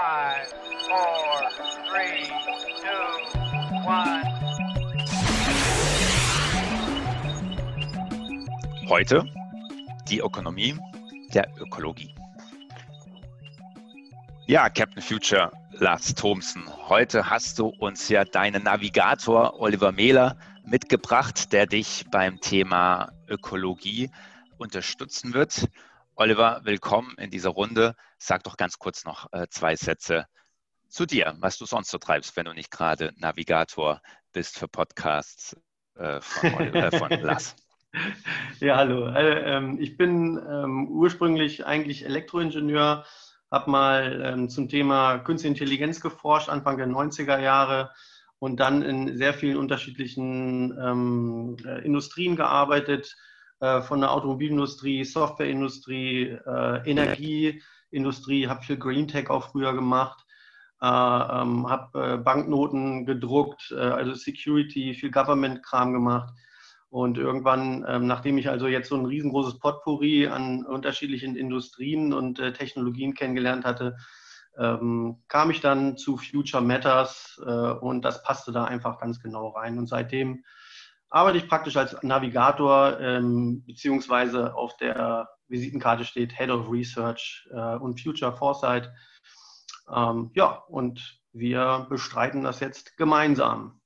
Five, four, three, two, one. Heute die Ökonomie der Ökologie. Ja, Captain Future Lars Thomsen, heute hast du uns ja deinen Navigator Oliver Mehler mitgebracht, der dich beim Thema Ökologie unterstützen wird. Oliver, willkommen in dieser Runde. Sag doch ganz kurz noch äh, zwei Sätze zu dir, was du sonst so treibst, wenn du nicht gerade Navigator bist für Podcasts äh, von, äh, von Lars. Ja, hallo. Also, ich bin ähm, ursprünglich eigentlich Elektroingenieur, habe mal ähm, zum Thema Künstliche Intelligenz geforscht, Anfang der 90er Jahre und dann in sehr vielen unterschiedlichen ähm, Industrien gearbeitet, äh, von der Automobilindustrie, Softwareindustrie, äh, Energieindustrie, habe viel Green Tech auch früher gemacht, äh, ähm, habe äh, Banknoten gedruckt, äh, also Security, viel Government-Kram gemacht. Und irgendwann, ähm, nachdem ich also jetzt so ein riesengroßes Potpourri an unterschiedlichen Industrien und Technologien kennengelernt hatte, ähm, kam ich dann zu Future Matters äh, und das passte da einfach ganz genau rein. Und seitdem arbeite ich praktisch als Navigator, ähm, beziehungsweise auf der Visitenkarte steht Head of Research äh, und Future Foresight. Ähm, ja, und wir bestreiten das jetzt gemeinsam.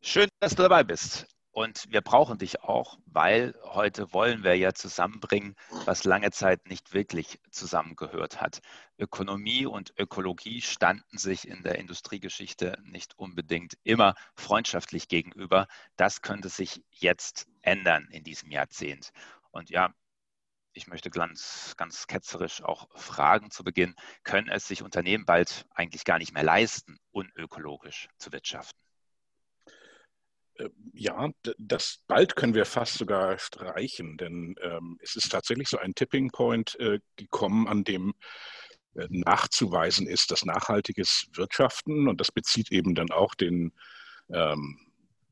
Schön, dass du dabei bist. Und wir brauchen dich auch, weil heute wollen wir ja zusammenbringen, was lange Zeit nicht wirklich zusammengehört hat. Ökonomie und Ökologie standen sich in der Industriegeschichte nicht unbedingt immer freundschaftlich gegenüber. Das könnte sich jetzt ändern in diesem Jahrzehnt. Und ja, ich möchte ganz, ganz ketzerisch auch fragen zu Beginn, können es sich Unternehmen bald eigentlich gar nicht mehr leisten, unökologisch zu wirtschaften? Äh, ja, das bald können wir fast sogar streichen, denn ähm, es ist tatsächlich so ein Tipping Point äh, gekommen, an dem äh, nachzuweisen ist, dass nachhaltiges Wirtschaften, und das bezieht eben dann auch den, ähm,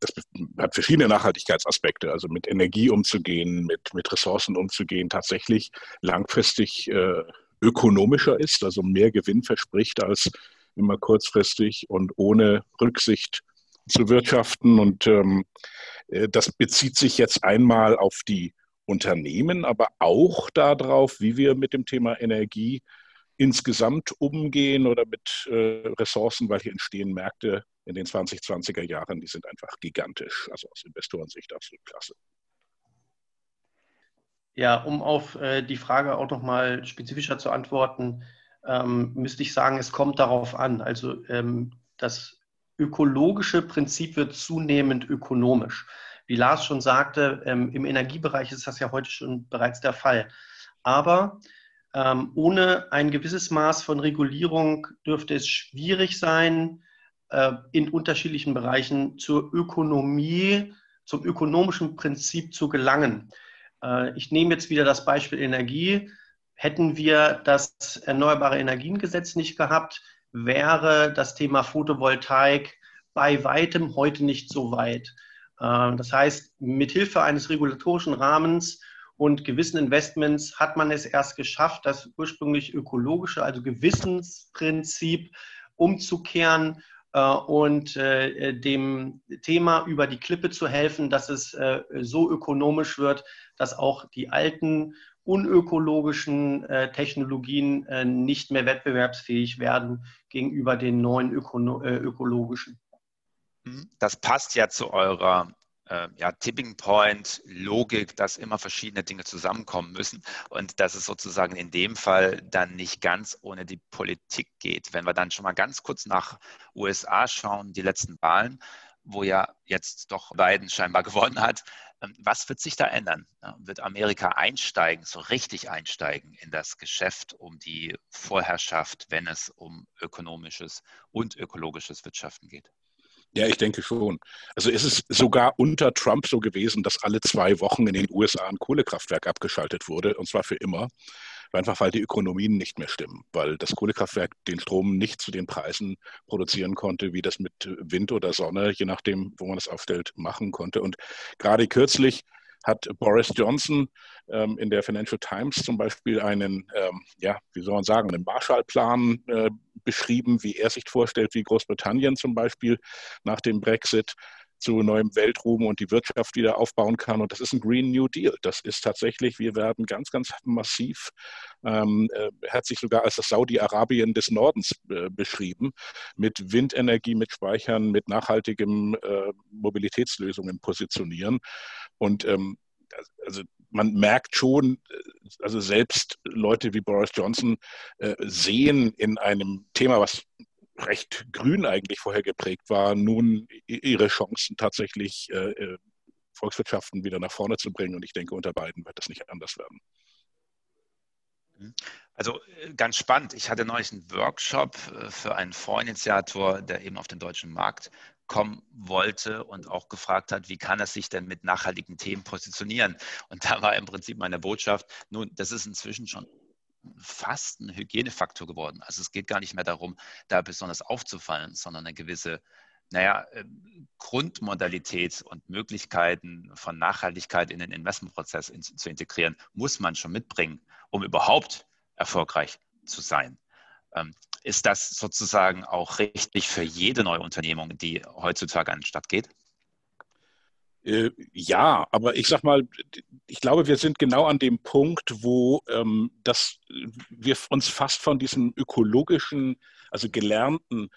das hat verschiedene Nachhaltigkeitsaspekte, also mit Energie umzugehen, mit, mit Ressourcen umzugehen, tatsächlich langfristig äh, ökonomischer ist, also mehr Gewinn verspricht als immer kurzfristig und ohne Rücksicht zu wirtschaften. Und ähm, äh, das bezieht sich jetzt einmal auf die Unternehmen, aber auch darauf, wie wir mit dem Thema Energie insgesamt umgehen oder mit äh, Ressourcen, weil hier entstehen Märkte in den 2020er Jahren, die sind einfach gigantisch, also aus Investorensicht absolut klasse. Ja, um auf äh, die Frage auch nochmal spezifischer zu antworten, ähm, müsste ich sagen, es kommt darauf an. Also ähm, das ökologische Prinzip wird zunehmend ökonomisch. Wie Lars schon sagte, ähm, im Energiebereich ist das ja heute schon bereits der Fall. Aber ähm, ohne ein gewisses Maß von Regulierung dürfte es schwierig sein, äh, in unterschiedlichen Bereichen zur Ökonomie, zum ökonomischen Prinzip zu gelangen. Äh, ich nehme jetzt wieder das Beispiel Energie. Hätten wir das Erneuerbare Energiengesetz nicht gehabt, wäre das Thema Photovoltaik bei weitem heute nicht so weit. Ähm, das heißt, mithilfe eines regulatorischen Rahmens und gewissen Investments hat man es erst geschafft, das ursprünglich ökologische, also Gewissensprinzip umzukehren äh, und äh, dem Thema über die Klippe zu helfen, dass es äh, so ökonomisch wird, dass auch die alten unökologischen äh, Technologien äh, nicht mehr wettbewerbsfähig werden gegenüber den neuen öko äh, ökologischen. Mhm. Das passt ja zu eurer äh, ja, Tipping Point Logik, dass immer verschiedene Dinge zusammenkommen müssen und dass es sozusagen in dem Fall dann nicht ganz ohne die Politik geht. Wenn wir dann schon mal ganz kurz nach USA schauen, die letzten Wahlen, wo ja jetzt doch Biden scheinbar gewonnen hat, ähm, was wird sich da ändern? Wird Amerika einsteigen, so richtig einsteigen in das Geschäft um die Vorherrschaft, wenn es um ökonomisches und ökologisches Wirtschaften geht? Ja, ich denke schon. Also es ist sogar unter Trump so gewesen, dass alle zwei Wochen in den USA ein Kohlekraftwerk abgeschaltet wurde, und zwar für immer. Einfach weil die Ökonomien nicht mehr stimmen, weil das Kohlekraftwerk den Strom nicht zu den Preisen produzieren konnte, wie das mit Wind oder Sonne, je nachdem, wo man es aufstellt, machen konnte. Und gerade kürzlich hat Boris Johnson ähm, in der Financial Times zum Beispiel einen, ähm, ja, wie soll man sagen, einen Marshallplan äh, beschrieben, wie er sich vorstellt, wie Großbritannien zum Beispiel nach dem Brexit zu neuem Weltruhm und die Wirtschaft wieder aufbauen kann. Und das ist ein Green New Deal. Das ist tatsächlich, wir werden ganz, ganz massiv, ähm, äh, hat sich sogar als das Saudi-Arabien des Nordens äh, beschrieben, mit Windenergie, mit Speichern, mit nachhaltigen äh, Mobilitätslösungen positionieren. Und ähm, also man merkt schon, äh, also selbst Leute wie Boris Johnson äh, sehen in einem Thema, was recht grün eigentlich vorher geprägt war, nun ihre Chancen tatsächlich äh, äh, Volkswirtschaften wieder nach vorne zu bringen. Und ich denke, unter beiden wird das nicht anders werden. Mhm. Also äh, ganz spannend. Ich hatte neulich einen Workshop äh, für einen Vorinitiator, der eben auf den deutschen Markt kommen wollte und auch gefragt hat, wie kann er sich denn mit nachhaltigen Themen positionieren? Und da war im Prinzip meine Botschaft, nun, das ist inzwischen schon fast ein Hygienefaktor geworden. Also es geht gar nicht mehr darum, da besonders aufzufallen, sondern eine gewisse, naja, ähm, Grundmodalität und Möglichkeiten von Nachhaltigkeit in den Investmentprozess in, zu integrieren, muss man schon mitbringen, um überhaupt erfolgreich zu sein. Ähm, ist das sozusagen auch richtig für jede neue Unternehmung, die heutzutage an den Start geht? Äh, ja, aber ich sag mal, ich glaube, wir sind genau an dem Punkt, wo ähm, das, wir uns fast von diesem ökologischen, also gelernten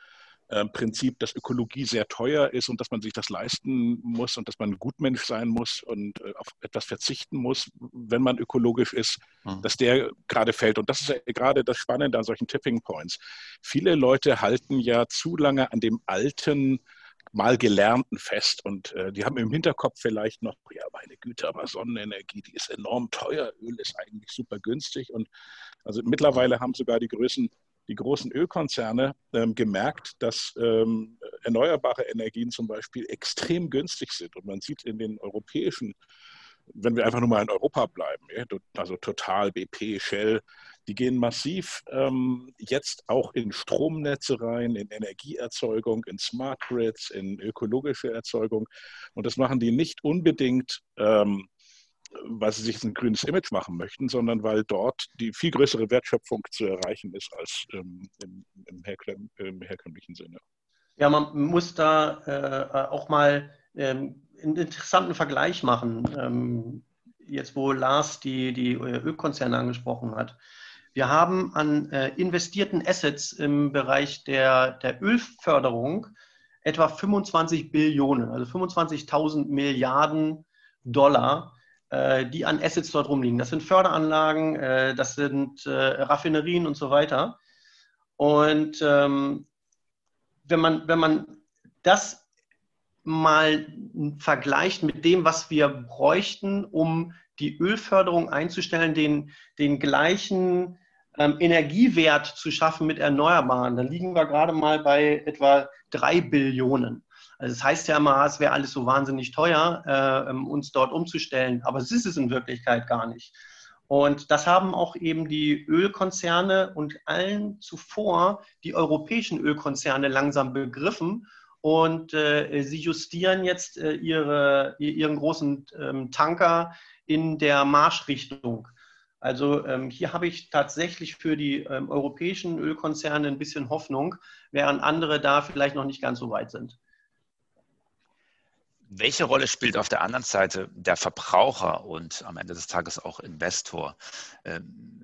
äh, Prinzip, dass Ökologie sehr teuer ist und dass man sich das leisten muss und dass man ein Gutmensch sein muss und äh, auf etwas verzichten muss, wenn man ökologisch ist, mhm. dass der gerade fällt. Und das ist ja gerade das Spannende an solchen Tipping Points. Viele Leute halten ja zu lange an dem alten, mal Gelernten fest. Und äh, die haben im Hinterkopf vielleicht noch, ja, meine Güte, aber Sonnenenergie, die ist enorm teuer, Öl ist eigentlich super günstig. Und also mittlerweile haben sogar die Größen, die großen Ölkonzerne ähm, gemerkt, dass ähm, erneuerbare Energien zum Beispiel extrem günstig sind. Und man sieht in den europäischen wenn wir einfach nur mal in Europa bleiben, also Total, BP, Shell, die gehen massiv ähm, jetzt auch in Stromnetze rein, in Energieerzeugung, in Smart Grids, in ökologische Erzeugung. Und das machen die nicht unbedingt, ähm, weil sie sich ein grünes Image machen möchten, sondern weil dort die viel größere Wertschöpfung zu erreichen ist als ähm, im, im, herkömm im, herkömmlichen Sinne. Ja, man muss da äh, auch mal ähm, einen interessanten Vergleich machen, ähm, jetzt wo Lars die, die Ölkonzerne angesprochen hat. Wir haben an äh, investierten Assets im Bereich der, der Ölförderung etwa 25 Billionen, also 25.000 Milliarden Dollar, äh, die an Assets dort rumliegen. Das sind Förderanlagen, äh, das sind äh, Raffinerien und so weiter. Und ähm, wenn, man, wenn man das mal vergleicht mit dem, was wir bräuchten, um die Ölförderung einzustellen, den, den gleichen ähm, Energiewert zu schaffen mit Erneuerbaren, dann liegen wir gerade mal bei etwa drei Billionen. Also das heißt ja immer, es wäre alles so wahnsinnig teuer, äh, ähm, uns dort umzustellen, aber es ist es in Wirklichkeit gar nicht. Und das haben auch eben die Ölkonzerne und allen zuvor die europäischen Ölkonzerne langsam begriffen. Und äh, sie justieren jetzt äh, ihre, ihren großen ähm, Tanker in der Marschrichtung. Also ähm, hier habe ich tatsächlich für die ähm, europäischen Ölkonzerne ein bisschen Hoffnung, während andere da vielleicht noch nicht ganz so weit sind. Welche Rolle spielt auf der anderen Seite der Verbraucher und am Ende des Tages auch Investor? Ähm,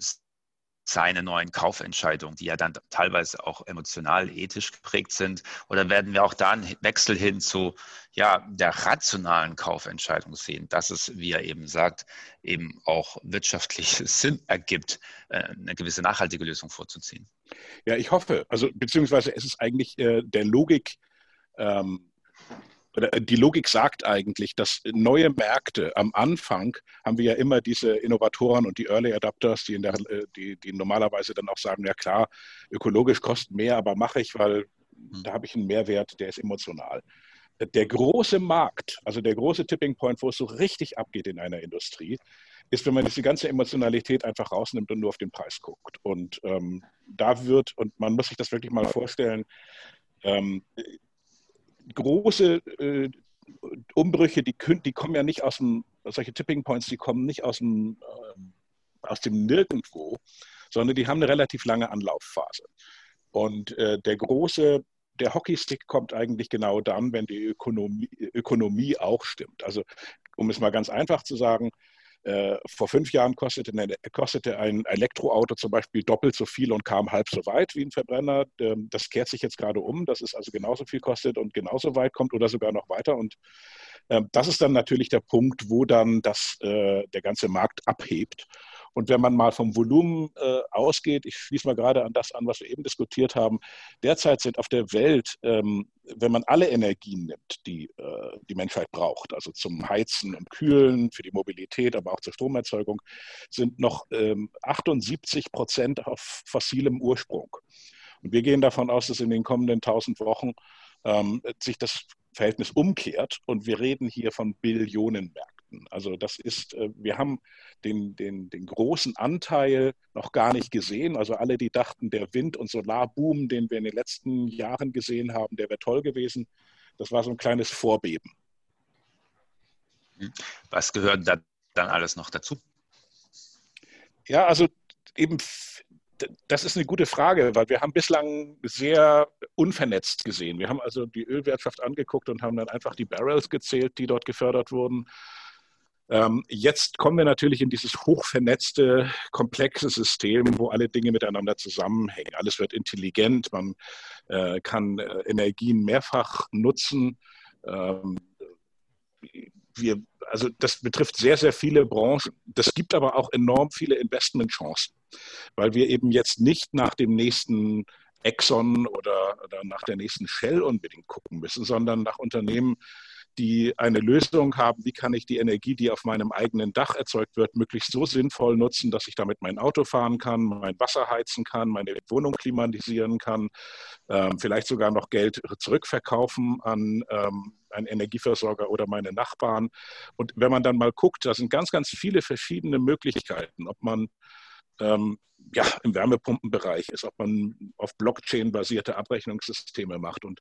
seine neuen Kaufentscheidungen, die ja dann teilweise auch emotional, ethisch geprägt sind? Oder werden wir auch da einen Wechsel hin zu ja, der rationalen Kaufentscheidung sehen, dass es, wie er eben sagt, eben auch wirtschaftlich Sinn ergibt, äh, eine gewisse nachhaltige Lösung vorzuziehen? Ja, ich hoffe. Also beziehungsweise es ist eigentlich äh, der Logik ähm, die Logik sagt eigentlich, dass neue Märkte am Anfang haben wir ja immer diese Innovatoren und die Early Adapters, die, der, äh, die, die normalerweise dann auch sagen, ja klar, ökologisch kostet mehr, aber mache ich, weil hm. da habe ich einen Mehrwert, der ist emotional. Der große Markt, also der große Tipping Point, wo es so richtig abgeht in einer Industrie, ist, wenn man diese ganze Emotionalität einfach rausnimmt und nur auf den Preis guckt. Und ähm, da wird, und man muss sich das wirklich mal vorstellen, ähm, große äh, Umbrüche, die, die kommen ja nicht aus dem, solche Tipping Points, die kommen nicht aus dem, äh, aus dem Nirgendwo, sondern die haben eine relativ lange Anlaufphase. Und äh, der große, der Hockeystick kommt eigentlich genau dann, wenn die Ökonomie, Ökonomie auch stimmt. Also um es mal ganz einfach zu sagen, äh, vor fünf Jahren kostete, eine, kostete, ein Elektroauto zum Beispiel doppelt so viel und kam halb so weit wie ein Verbrenner. Ähm, das kehrt sich jetzt gerade um, dass es also genauso viel kostet und genauso weit kommt oder sogar noch weiter. Und äh, das ist dann natürlich der Punkt, wo dann das, äh, der ganze Markt abhebt. Und wenn man mal vom Volumen äh, ausgeht, ich schließe mal gerade an das an, was wir eben diskutiert haben, derzeit sind auf der Welt, ähm, wenn man alle Energien nimmt, die äh, die Menschheit braucht, also zum Heizen und Kühlen, für die Mobilität, aber auch zur Stromerzeugung, sind noch ähm, 78 Prozent auf fossilem Ursprung. Und wir gehen davon aus, dass in den kommenden 1000 Wochen ähm, sich das Verhältnis umkehrt und wir reden hier von Billionenmärkten. Märkten. Also das ist, äh, wir haben den, den, den großen Anteil noch gar nicht gesehen. Also alle, die dachten, der Wind- und Solarboom, den wir in den letzten Jahren gesehen haben, der wäre toll gewesen. Das war so ein kleines Vorbeben. Was gehört da dann alles noch dazu? Ja, also eben das ist eine gute Frage, weil wir haben bislang sehr unvernetzt gesehen. Wir haben also die Ölwirtschaft angeguckt und haben dann einfach die Barrels gezählt, die dort gefördert wurden. Ähm, jetzt kommen wir natürlich in dieses hochvernetzte, komplexe System, wo alle Dinge miteinander zusammenhängen. Alles wird intelligent, man äh, kann äh, Energien mehrfach nutzen. Ähm, wir, also das betrifft sehr, sehr viele Branchen. Das gibt aber auch enorm viele Investmentchancen, weil wir eben jetzt nicht nach dem nächsten Exxon oder, oder nach der nächsten Shell unbedingt gucken müssen, sondern nach Unternehmen, die eine Lösung haben, wie kann ich die Energie, die auf meinem eigenen Dach erzeugt wird, möglichst so sinnvoll nutzen, dass ich damit mein Auto fahren kann, mein Wasser heizen kann, meine Wohnung klimatisieren kann, ähm, vielleicht sogar noch Geld zurückverkaufen an ähm, einen Energieversorger oder meine Nachbarn. Und wenn man dann mal guckt, da sind ganz, ganz viele verschiedene Möglichkeiten, ob man ähm, ja, im Wärmepumpenbereich ist, ob man auf Blockchain-basierte Abrechnungssysteme macht. Und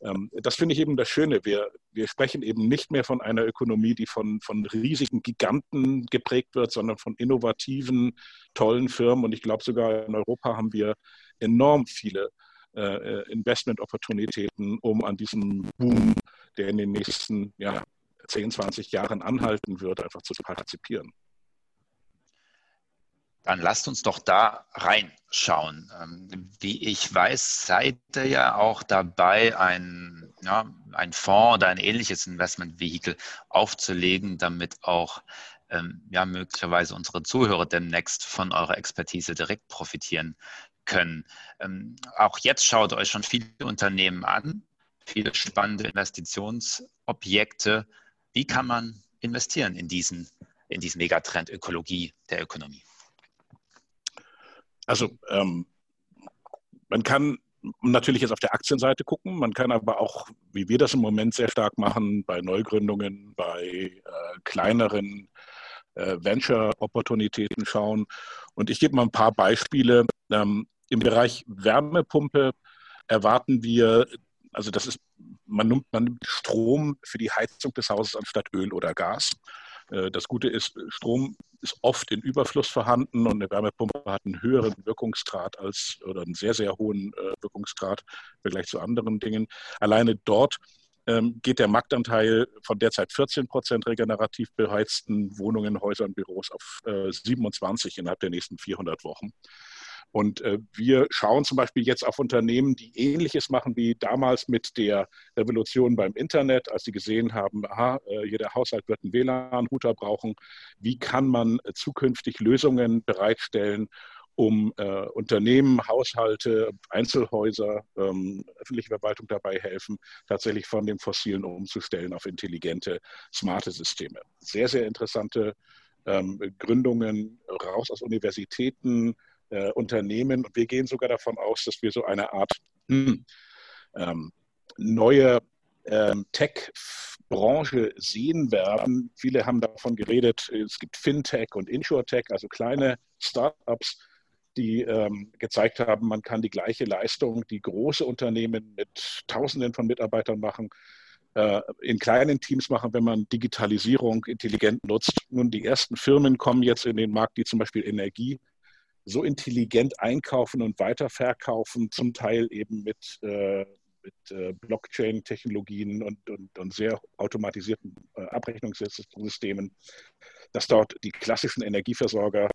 ähm, das finde ich eben das Schöne. Wir, wir sprechen eben nicht mehr von einer Ökonomie, die von, von riesigen Giganten geprägt wird, sondern von innovativen, tollen Firmen. Und ich glaube, sogar in Europa haben wir enorm viele äh, Investment-Opportunitäten, um an diesem Boom, der in den nächsten ja, 10, 20 Jahren anhalten wird, einfach zu partizipieren. Dann lasst uns doch da reinschauen. Ähm, wie ich weiß, seid ihr ja auch dabei, ein, ja, ein Fonds oder ein ähnliches Investmentvehikel aufzulegen, damit auch ähm, ja, möglicherweise unsere Zuhörer demnächst von eurer Expertise direkt profitieren können. Ähm, auch jetzt schaut euch schon viele Unternehmen an, viele spannende Investitionsobjekte. Wie kann man investieren in diesen, in diesen Megatrend Ökologie der Ökonomie? Also ähm, man kann natürlich jetzt auf der Aktienseite gucken, man kann aber auch, wie wir das im Moment sehr stark machen, bei Neugründungen, bei äh, kleineren äh, Venture-Opportunitäten schauen. Und ich gebe mal ein paar Beispiele. Ähm, Im Bereich Wärmepumpe erwarten wir, also das ist, man nimmt, man nimmt Strom für die Heizung des Hauses anstatt Öl oder Gas. Äh, das Gute ist, Strom ist oft in Überfluss vorhanden und eine Wärmepumpe hat einen höheren Wirkungsgrad als oder einen sehr, sehr hohen äh, Wirkungsgrad im Vergleich zu anderen Dingen. Alleine dort ähm, geht der Marktanteil von derzeit 14 Prozent regenerativ beheizten Wohnungen, Häusern, Büros auf 27 äh, innerhalb der nächsten 400 Wochen. Und äh, wir schauen zum Beispiel jetzt auf Unternehmen, die Ähnliches machen wie damals mit der Revolution beim Internet, als sie gesehen haben, aha, äh, jeder Haushalt wird einen WLAN-Router brauchen. Wie kann man äh, zukünftig Lösungen bereitstellen, um äh, Unternehmen, Haushalte, Einzelhäuser, ähm, öffentliche Verwaltung dabei helfen, tatsächlich von den Fossilen umzustellen auf intelligente, smarte Systeme. Sehr, sehr interessante ähm, Gründungen raus aus Universitäten, äh, Unternehmen. Und wir gehen sogar davon aus, dass wir so eine Art hm, ähm, neue ähm, Tech-Branche sehen werden. Viele haben davon geredet, es gibt Fintech und Insurtech, also kleine Startups, die ähm, gezeigt haben, man kann die gleiche Leistung, die große Unternehmen mit Tausenden von Mitarbeitern machen, äh, in kleinen Teams machen, wenn man Digitalisierung intelligent nutzt. Nun, die ersten Firmen kommen jetzt in den Markt, die zum Beispiel Energie so intelligent einkaufen und weiterverkaufen, zum Teil eben mit, äh, mit äh, Blockchain-Technologien und, und, und, sehr automatisierten äh, Abrechnungssystemen, dass dort die klassischen Energieversorger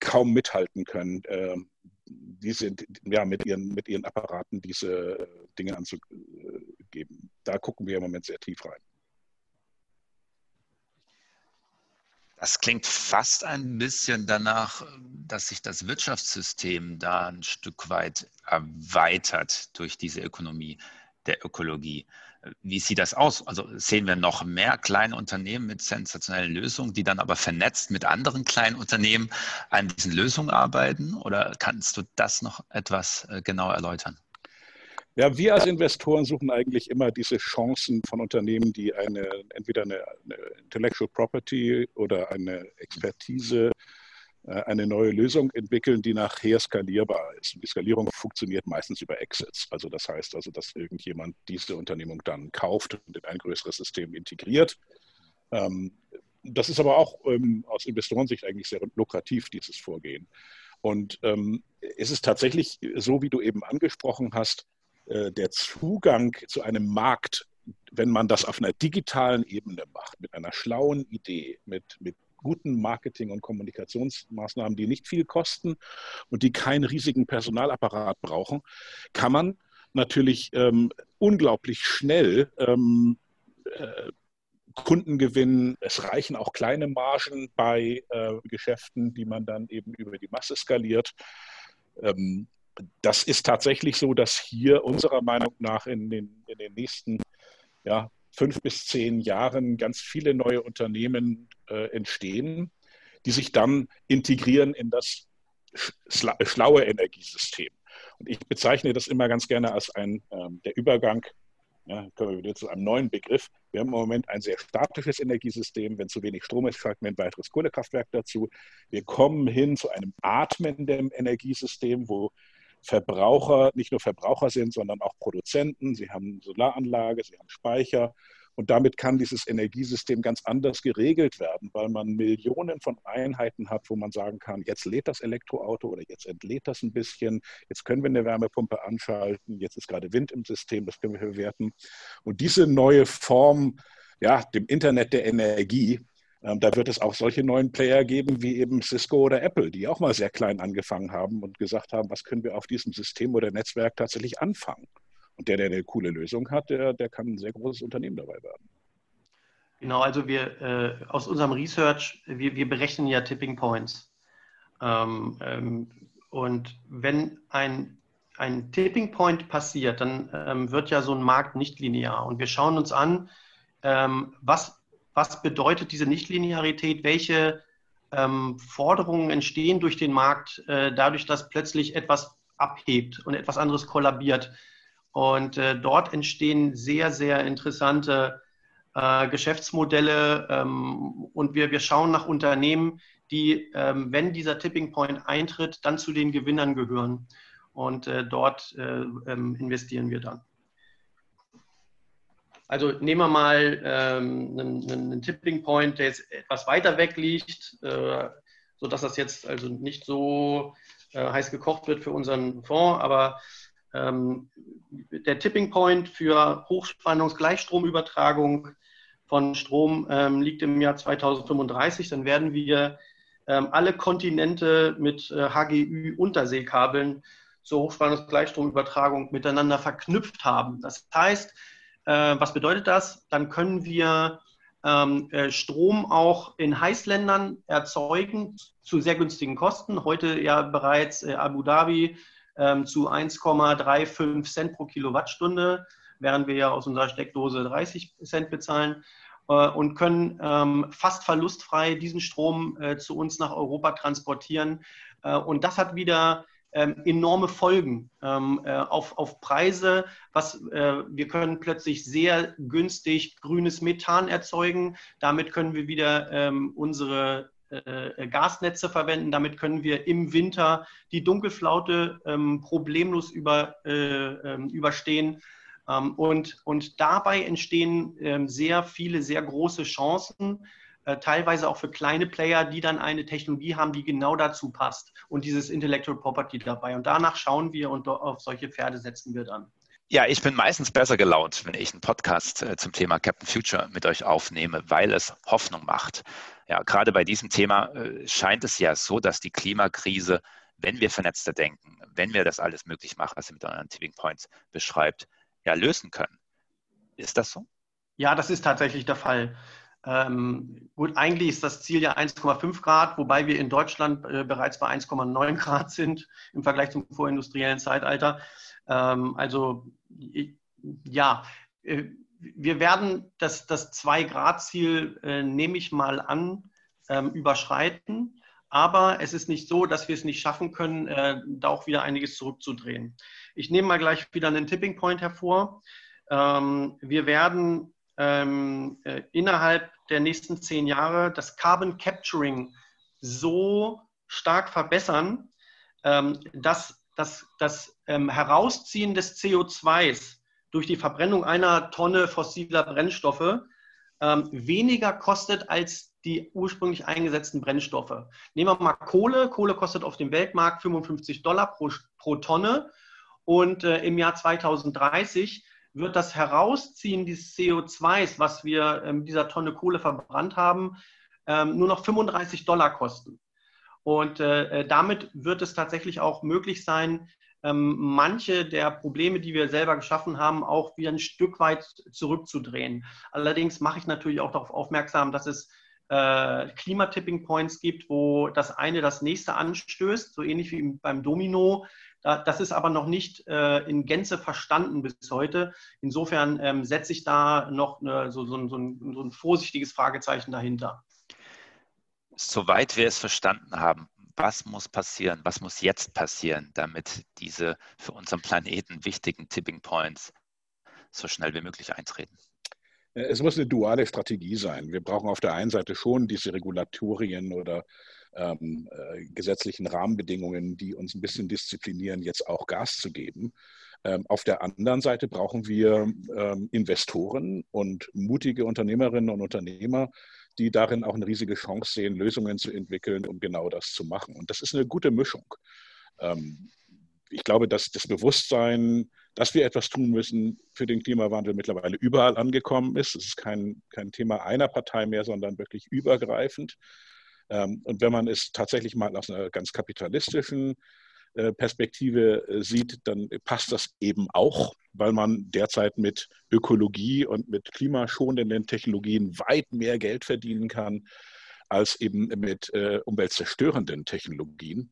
kaum mithalten können, äh, diese, ja, mit, ihren, mit ihren Apparaten diese Dinge anzugeben. Da gucken wir im Moment sehr tief rein. Das klingt fast ein bisschen danach, dass sich das Wirtschaftssystem da ein Stück weit erweitert durch diese Ökonomie der Ökologie. Wie sieht das aus? Also sehen wir noch mehr kleine Unternehmen mit sensationellen Lösungen, die dann aber vernetzt mit anderen kleinen Unternehmen an diesen Lösungen arbeiten? Oder kannst du das noch etwas äh, genauer erläutern? Ja, wir als Investoren suchen eigentlich immer diese Chancen von Unternehmen, die eine, entweder eine, eine Intellectual Property oder eine Expertise, äh, eine neue Lösung entwickeln, die nachher skalierbar ist. Die Skalierung funktioniert meistens über Exits. Also das heißt also, dass irgendjemand diese Unternehmung dann kauft und in ein größeres System integriert. Ähm, das ist aber auch ähm, aus Investorensicht eigentlich sehr lukrativ, dieses Vorgehen. Und ähm, es ist tatsächlich so, wie du eben angesprochen hast, der Zugang zu einem Markt, wenn man das auf einer digitalen Ebene macht, mit einer schlauen Idee, mit, mit guten Marketing- und Kommunikationsmaßnahmen, die nicht viel kosten und die keinen riesigen Personalapparat brauchen, kann man natürlich ähm, unglaublich schnell ähm, äh, Kunden gewinnen. Es reichen auch kleine Margen bei äh, Geschäften, die man dann eben über die Masse skaliert. Ähm, das ist tatsächlich so, dass hier unserer Meinung nach in den, in den nächsten ja, fünf bis zehn Jahren ganz viele neue Unternehmen äh, entstehen, die sich dann integrieren in das schla schlaue Energiesystem. Und ich bezeichne das immer ganz gerne als ein, ähm, der Übergang, ja, kommen wir wieder zu einem neuen Begriff. Wir haben im Moment ein sehr statisches Energiesystem. Wenn zu wenig Strom ist, schalten wir ein weiteres Kohlekraftwerk dazu. Wir kommen hin zu einem atmenden Energiesystem, wo Verbraucher nicht nur Verbraucher sind, sondern auch Produzenten. Sie haben Solaranlage, sie haben Speicher. Und damit kann dieses Energiesystem ganz anders geregelt werden, weil man Millionen von Einheiten hat, wo man sagen kann, jetzt lädt das Elektroauto oder jetzt entlädt das ein bisschen, jetzt können wir eine Wärmepumpe anschalten, jetzt ist gerade Wind im System, das können wir verwerten. Und diese neue Form, ja, dem Internet der Energie, ähm, da wird es auch solche neuen Player geben wie eben Cisco oder Apple, die auch mal sehr klein angefangen haben und gesagt haben, was können wir auf diesem System oder Netzwerk tatsächlich anfangen. Und der, der eine coole Lösung hat, der, der kann ein sehr großes Unternehmen dabei werden. Genau, also wir äh, aus unserem Research, wir, wir berechnen ja Tipping Points. Ähm, ähm, und wenn ein, ein Tipping Point passiert, dann ähm, wird ja so ein Markt nicht linear. Und wir schauen uns an, ähm, was was bedeutet diese Nichtlinearität, welche ähm, Forderungen entstehen durch den Markt, äh, dadurch, dass plötzlich etwas abhebt und etwas anderes kollabiert. Und äh, dort entstehen sehr, sehr interessante äh, Geschäftsmodelle ähm, und wir, wir schauen nach Unternehmen, die, ähm, wenn dieser Tipping Point eintritt, dann zu den Gewinnern gehören. Und äh, dort äh, ähm, investieren wir dann. Also nehmen wir mal ähm, einen, einen, Tipping Point, der jetzt etwas weiter weg liegt, äh, sodass das jetzt also nicht so äh, heiß gekocht wird für unseren Fonds, aber ähm, der Tipping Point für Hochspannungsgleichstromübertragung von Strom ähm, liegt im Jahr 2035. Dann werden wir ähm, alle Kontinente mit äh, HGÜ-Unterseekabeln zur Hochspannungsgleichstromübertragung miteinander verknüpft haben. Das heißt, äh, was bedeutet das? Dann können wir ähm, äh, Strom auch in Heißländern erzeugen zu sehr günstigen Kosten. Heute ja bereits äh, Abu Dhabi ähm, zu 1,35 Cent pro Kilowattstunde, während wir ja aus unserer Steckdose 30 Cent bezahlen äh, und können ähm, fast verlustfrei diesen Strom äh, zu uns nach Europa transportieren. Äh, und das hat wieder ähm, enorme Folgen ähm, äh, auf, auf Preise. Was, äh, wir können plötzlich sehr günstig grünes Methan erzeugen. Damit können wir wieder ähm, unsere äh, Gasnetze verwenden. Damit können wir im Winter die Dunkelflaute problemlos über, überstehen. Und, und dabei entstehen sehr viele, sehr große Chancen, teilweise auch für kleine Player, die dann eine Technologie haben, die genau dazu passt und dieses Intellectual Property dabei. Und danach schauen wir und auf solche Pferde setzen wir dann. Ja, ich bin meistens besser gelaunt, wenn ich einen Podcast äh, zum Thema Captain Future mit euch aufnehme, weil es Hoffnung macht. Ja, gerade bei diesem Thema äh, scheint es ja so, dass die Klimakrise, wenn wir vernetzter denken, wenn wir das alles möglich machen, was ihr mit euren Tipping Points beschreibt, ja, lösen können. Ist das so? Ja, das ist tatsächlich der Fall. Ähm, gut, eigentlich ist das Ziel ja 1,5 Grad, wobei wir in Deutschland äh, bereits bei 1,9 Grad sind im Vergleich zum vorindustriellen Zeitalter. Ähm, also ja, äh, wir werden das, das 2-Grad-Ziel, äh, nehme ich mal an, ähm, überschreiten. Aber es ist nicht so, dass wir es nicht schaffen können, äh, da auch wieder einiges zurückzudrehen. Ich nehme mal gleich wieder einen Tipping Point hervor. Ähm, wir werden ähm, äh, innerhalb der nächsten zehn Jahre das Carbon Capturing so stark verbessern, ähm, dass das, ähm, Herausziehen des CO2s durch die Verbrennung einer Tonne fossiler Brennstoffe ähm, weniger kostet als die ursprünglich eingesetzten Brennstoffe. Nehmen wir mal Kohle. Kohle kostet auf dem Weltmarkt 55 Dollar pro, pro Tonne. Und äh, im Jahr 2030 wird das Herausziehen des CO2s, was wir äh, mit dieser Tonne Kohle verbrannt haben, ähm, nur noch 35 Dollar kosten. Und äh, äh, damit wird es tatsächlich auch möglich sein, ähm, manche der Probleme, die wir selber geschaffen haben, auch wieder ein Stück weit zurückzudrehen. Allerdings mache ich natürlich auch darauf aufmerksam, dass es äh, Klimatipping Points gibt, wo das eine das nächste anstößt, so ähnlich wie beim Domino. Das ist aber noch nicht äh, in Gänze verstanden bis heute. Insofern ähm, setze ich da noch eine, so, so, so, ein, so ein vorsichtiges Fragezeichen dahinter. Soweit wir es verstanden haben, was muss passieren, was muss jetzt passieren, damit diese für unseren Planeten wichtigen Tipping Points so schnell wie möglich eintreten? Es muss eine duale Strategie sein. Wir brauchen auf der einen Seite schon diese Regulatorien oder ähm, äh, gesetzlichen Rahmenbedingungen, die uns ein bisschen disziplinieren, jetzt auch Gas zu geben. Ähm, auf der anderen Seite brauchen wir ähm, Investoren und mutige Unternehmerinnen und Unternehmer, die darin auch eine riesige Chance sehen, Lösungen zu entwickeln, um genau das zu machen. Und das ist eine gute Mischung. Ähm, ich glaube, dass das Bewusstsein, dass wir etwas tun müssen für den Klimawandel mittlerweile überall angekommen ist. Es ist kein, kein Thema einer Partei mehr, sondern wirklich übergreifend. Ähm, und wenn man es tatsächlich mal aus einer ganz kapitalistischen äh, Perspektive äh, sieht, dann passt das eben auch, weil man derzeit mit Ökologie und mit klimaschonenden Technologien weit mehr Geld verdienen kann als eben mit äh, umweltzerstörenden Technologien.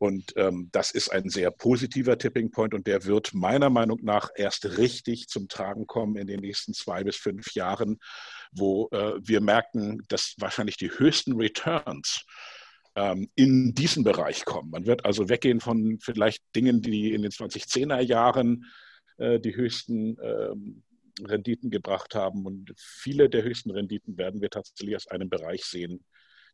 Und ähm, das ist ein sehr positiver Tipping Point und der wird meiner Meinung nach erst richtig zum Tragen kommen in den nächsten zwei bis fünf Jahren, wo äh, wir merken, dass wahrscheinlich die höchsten Returns ähm, in diesen Bereich kommen. Man wird also weggehen von vielleicht Dingen, die in den 2010er Jahren äh, die höchsten ähm, Renditen gebracht haben. Und viele der höchsten Renditen werden wir tatsächlich aus einem Bereich sehen,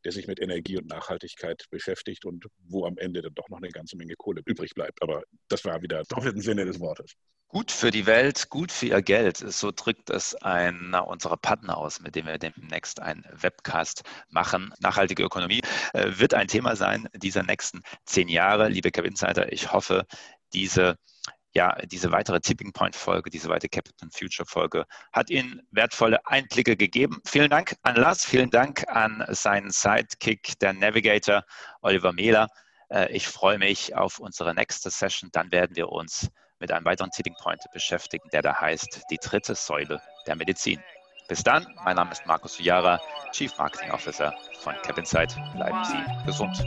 der sich mit Energie und Nachhaltigkeit beschäftigt und wo am Ende dann doch noch eine ganze Menge Kohle übrig bleibt. Aber das war wieder doppelten Sinne des Wortes. Gut für die Welt, gut für ihr Geld. So drückt es einer unserer Partner aus, mit dem wir demnächst einen Webcast machen. Nachhaltige Ökonomie äh, wird ein Thema sein dieser nächsten zehn Jahre. Liebe Cap Insider, ich hoffe, diese ja, diese weitere Tipping Point Folge, diese weitere Captain Future Folge hat Ihnen wertvolle Einblicke gegeben. Vielen Dank an Lars, vielen Dank an seinen Sidekick, der Navigator Oliver Mehler. Äh, ich freue mich auf unsere nächste Session. Dann werden wir uns mit einem weiteren Tipping Point beschäftigen, der da heißt die dritte Säule der Medizin. Bis dann, mein Name ist Markus Sujara, Chief Marketing Officer von CapInsight. Bleiben Sie gesund.